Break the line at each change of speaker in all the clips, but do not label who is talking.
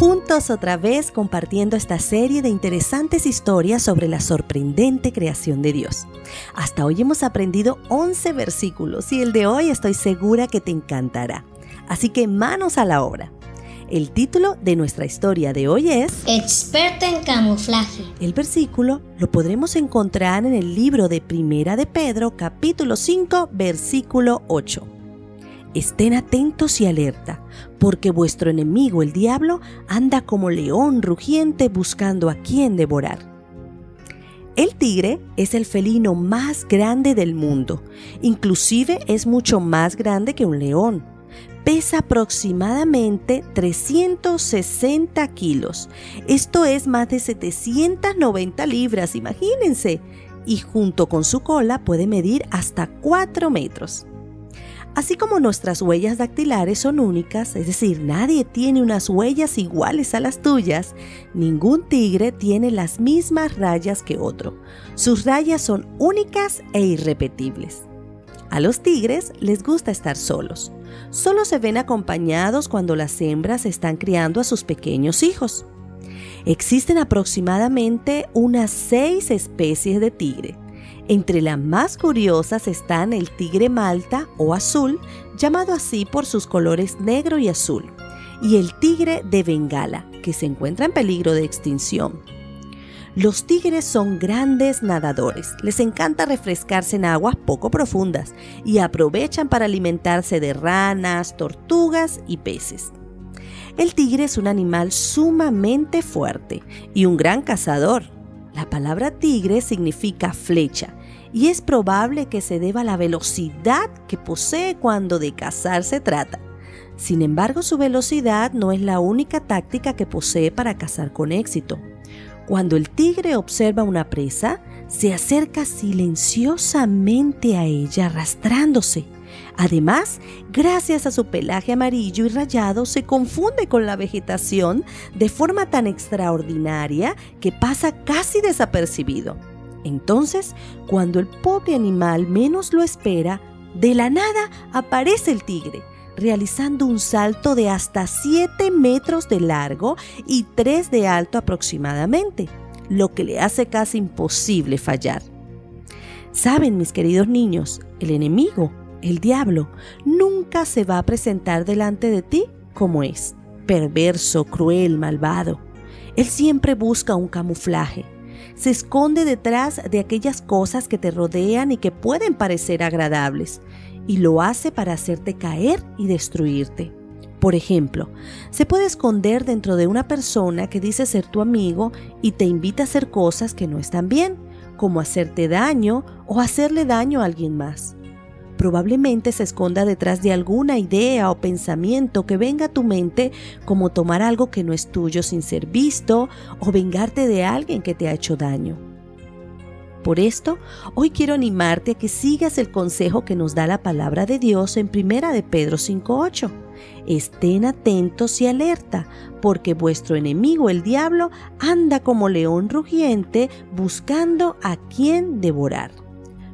juntos otra vez compartiendo esta serie de interesantes historias sobre la sorprendente creación de Dios. Hasta hoy hemos aprendido 11 versículos y el de hoy estoy segura que te encantará. Así que manos a la obra. El título de nuestra historia de hoy es
Experta en camuflaje.
El versículo lo podremos encontrar en el libro de Primera de Pedro, capítulo 5, versículo 8. Estén atentos y alerta, porque vuestro enemigo el diablo anda como león rugiente buscando a quien devorar. El tigre es el felino más grande del mundo, inclusive es mucho más grande que un león pesa aproximadamente 360 kilos. Esto es más de 790 libras, imagínense. Y junto con su cola puede medir hasta 4 metros. Así como nuestras huellas dactilares son únicas, es decir, nadie tiene unas huellas iguales a las tuyas, ningún tigre tiene las mismas rayas que otro. Sus rayas son únicas e irrepetibles. A los tigres les gusta estar solos. Solo se ven acompañados cuando las hembras están criando a sus pequeños hijos. Existen aproximadamente unas seis especies de tigre. Entre las más curiosas están el tigre malta o azul, llamado así por sus colores negro y azul, y el tigre de Bengala, que se encuentra en peligro de extinción. Los tigres son grandes nadadores, les encanta refrescarse en aguas poco profundas y aprovechan para alimentarse de ranas, tortugas y peces. El tigre es un animal sumamente fuerte y un gran cazador. La palabra tigre significa flecha y es probable que se deba a la velocidad que posee cuando de cazar se trata. Sin embargo, su velocidad no es la única táctica que posee para cazar con éxito. Cuando el tigre observa una presa, se acerca silenciosamente a ella arrastrándose. Además, gracias a su pelaje amarillo y rayado, se confunde con la vegetación de forma tan extraordinaria que pasa casi desapercibido. Entonces, cuando el pobre animal menos lo espera, de la nada aparece el tigre, realizando un salto de hasta 7 metros de largo y 3 de alto aproximadamente, lo que le hace casi imposible fallar. Saben, mis queridos niños, el enemigo, el diablo, nunca se va a presentar delante de ti como es, perverso, cruel, malvado. Él siempre busca un camuflaje. Se esconde detrás de aquellas cosas que te rodean y que pueden parecer agradables, y lo hace para hacerte caer y destruirte. Por ejemplo, se puede esconder dentro de una persona que dice ser tu amigo y te invita a hacer cosas que no están bien, como hacerte daño o hacerle daño a alguien más. Probablemente se esconda detrás de alguna idea o pensamiento que venga a tu mente como tomar algo que no es tuyo sin ser visto o vengarte de alguien que te ha hecho daño. Por esto, hoy quiero animarte a que sigas el consejo que nos da la palabra de Dios en Primera de Pedro 5:8. Estén atentos y alerta, porque vuestro enemigo el diablo anda como león rugiente buscando a quien devorar.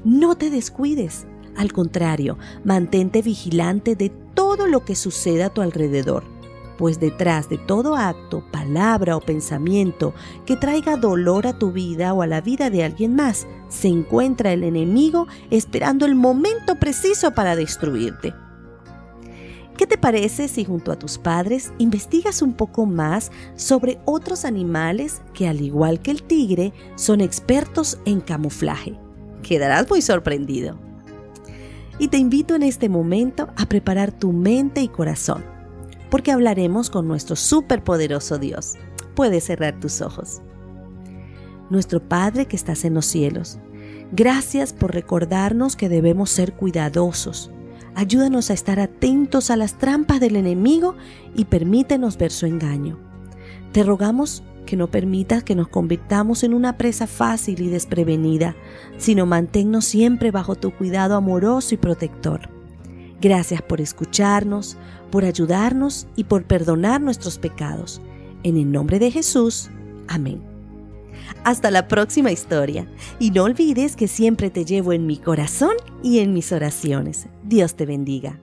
No te descuides, al contrario, mantente vigilante de todo lo que suceda a tu alrededor pues detrás de todo acto, palabra o pensamiento que traiga dolor a tu vida o a la vida de alguien más, se encuentra el enemigo esperando el momento preciso para destruirte. ¿Qué te parece si junto a tus padres investigas un poco más sobre otros animales que al igual que el tigre son expertos en camuflaje? Quedarás muy sorprendido. Y te invito en este momento a preparar tu mente y corazón porque hablaremos con nuestro superpoderoso Dios. Puedes cerrar tus ojos. Nuestro Padre que estás en los cielos, gracias por recordarnos que debemos ser cuidadosos. Ayúdanos a estar atentos a las trampas del enemigo y permítenos ver su engaño. Te rogamos que no permitas que nos convirtamos en una presa fácil y desprevenida, sino manténnos siempre bajo tu cuidado amoroso y protector. Gracias por escucharnos, por ayudarnos y por perdonar nuestros pecados. En el nombre de Jesús. Amén. Hasta la próxima historia. Y no olvides que siempre te llevo en mi corazón y en mis oraciones. Dios te bendiga.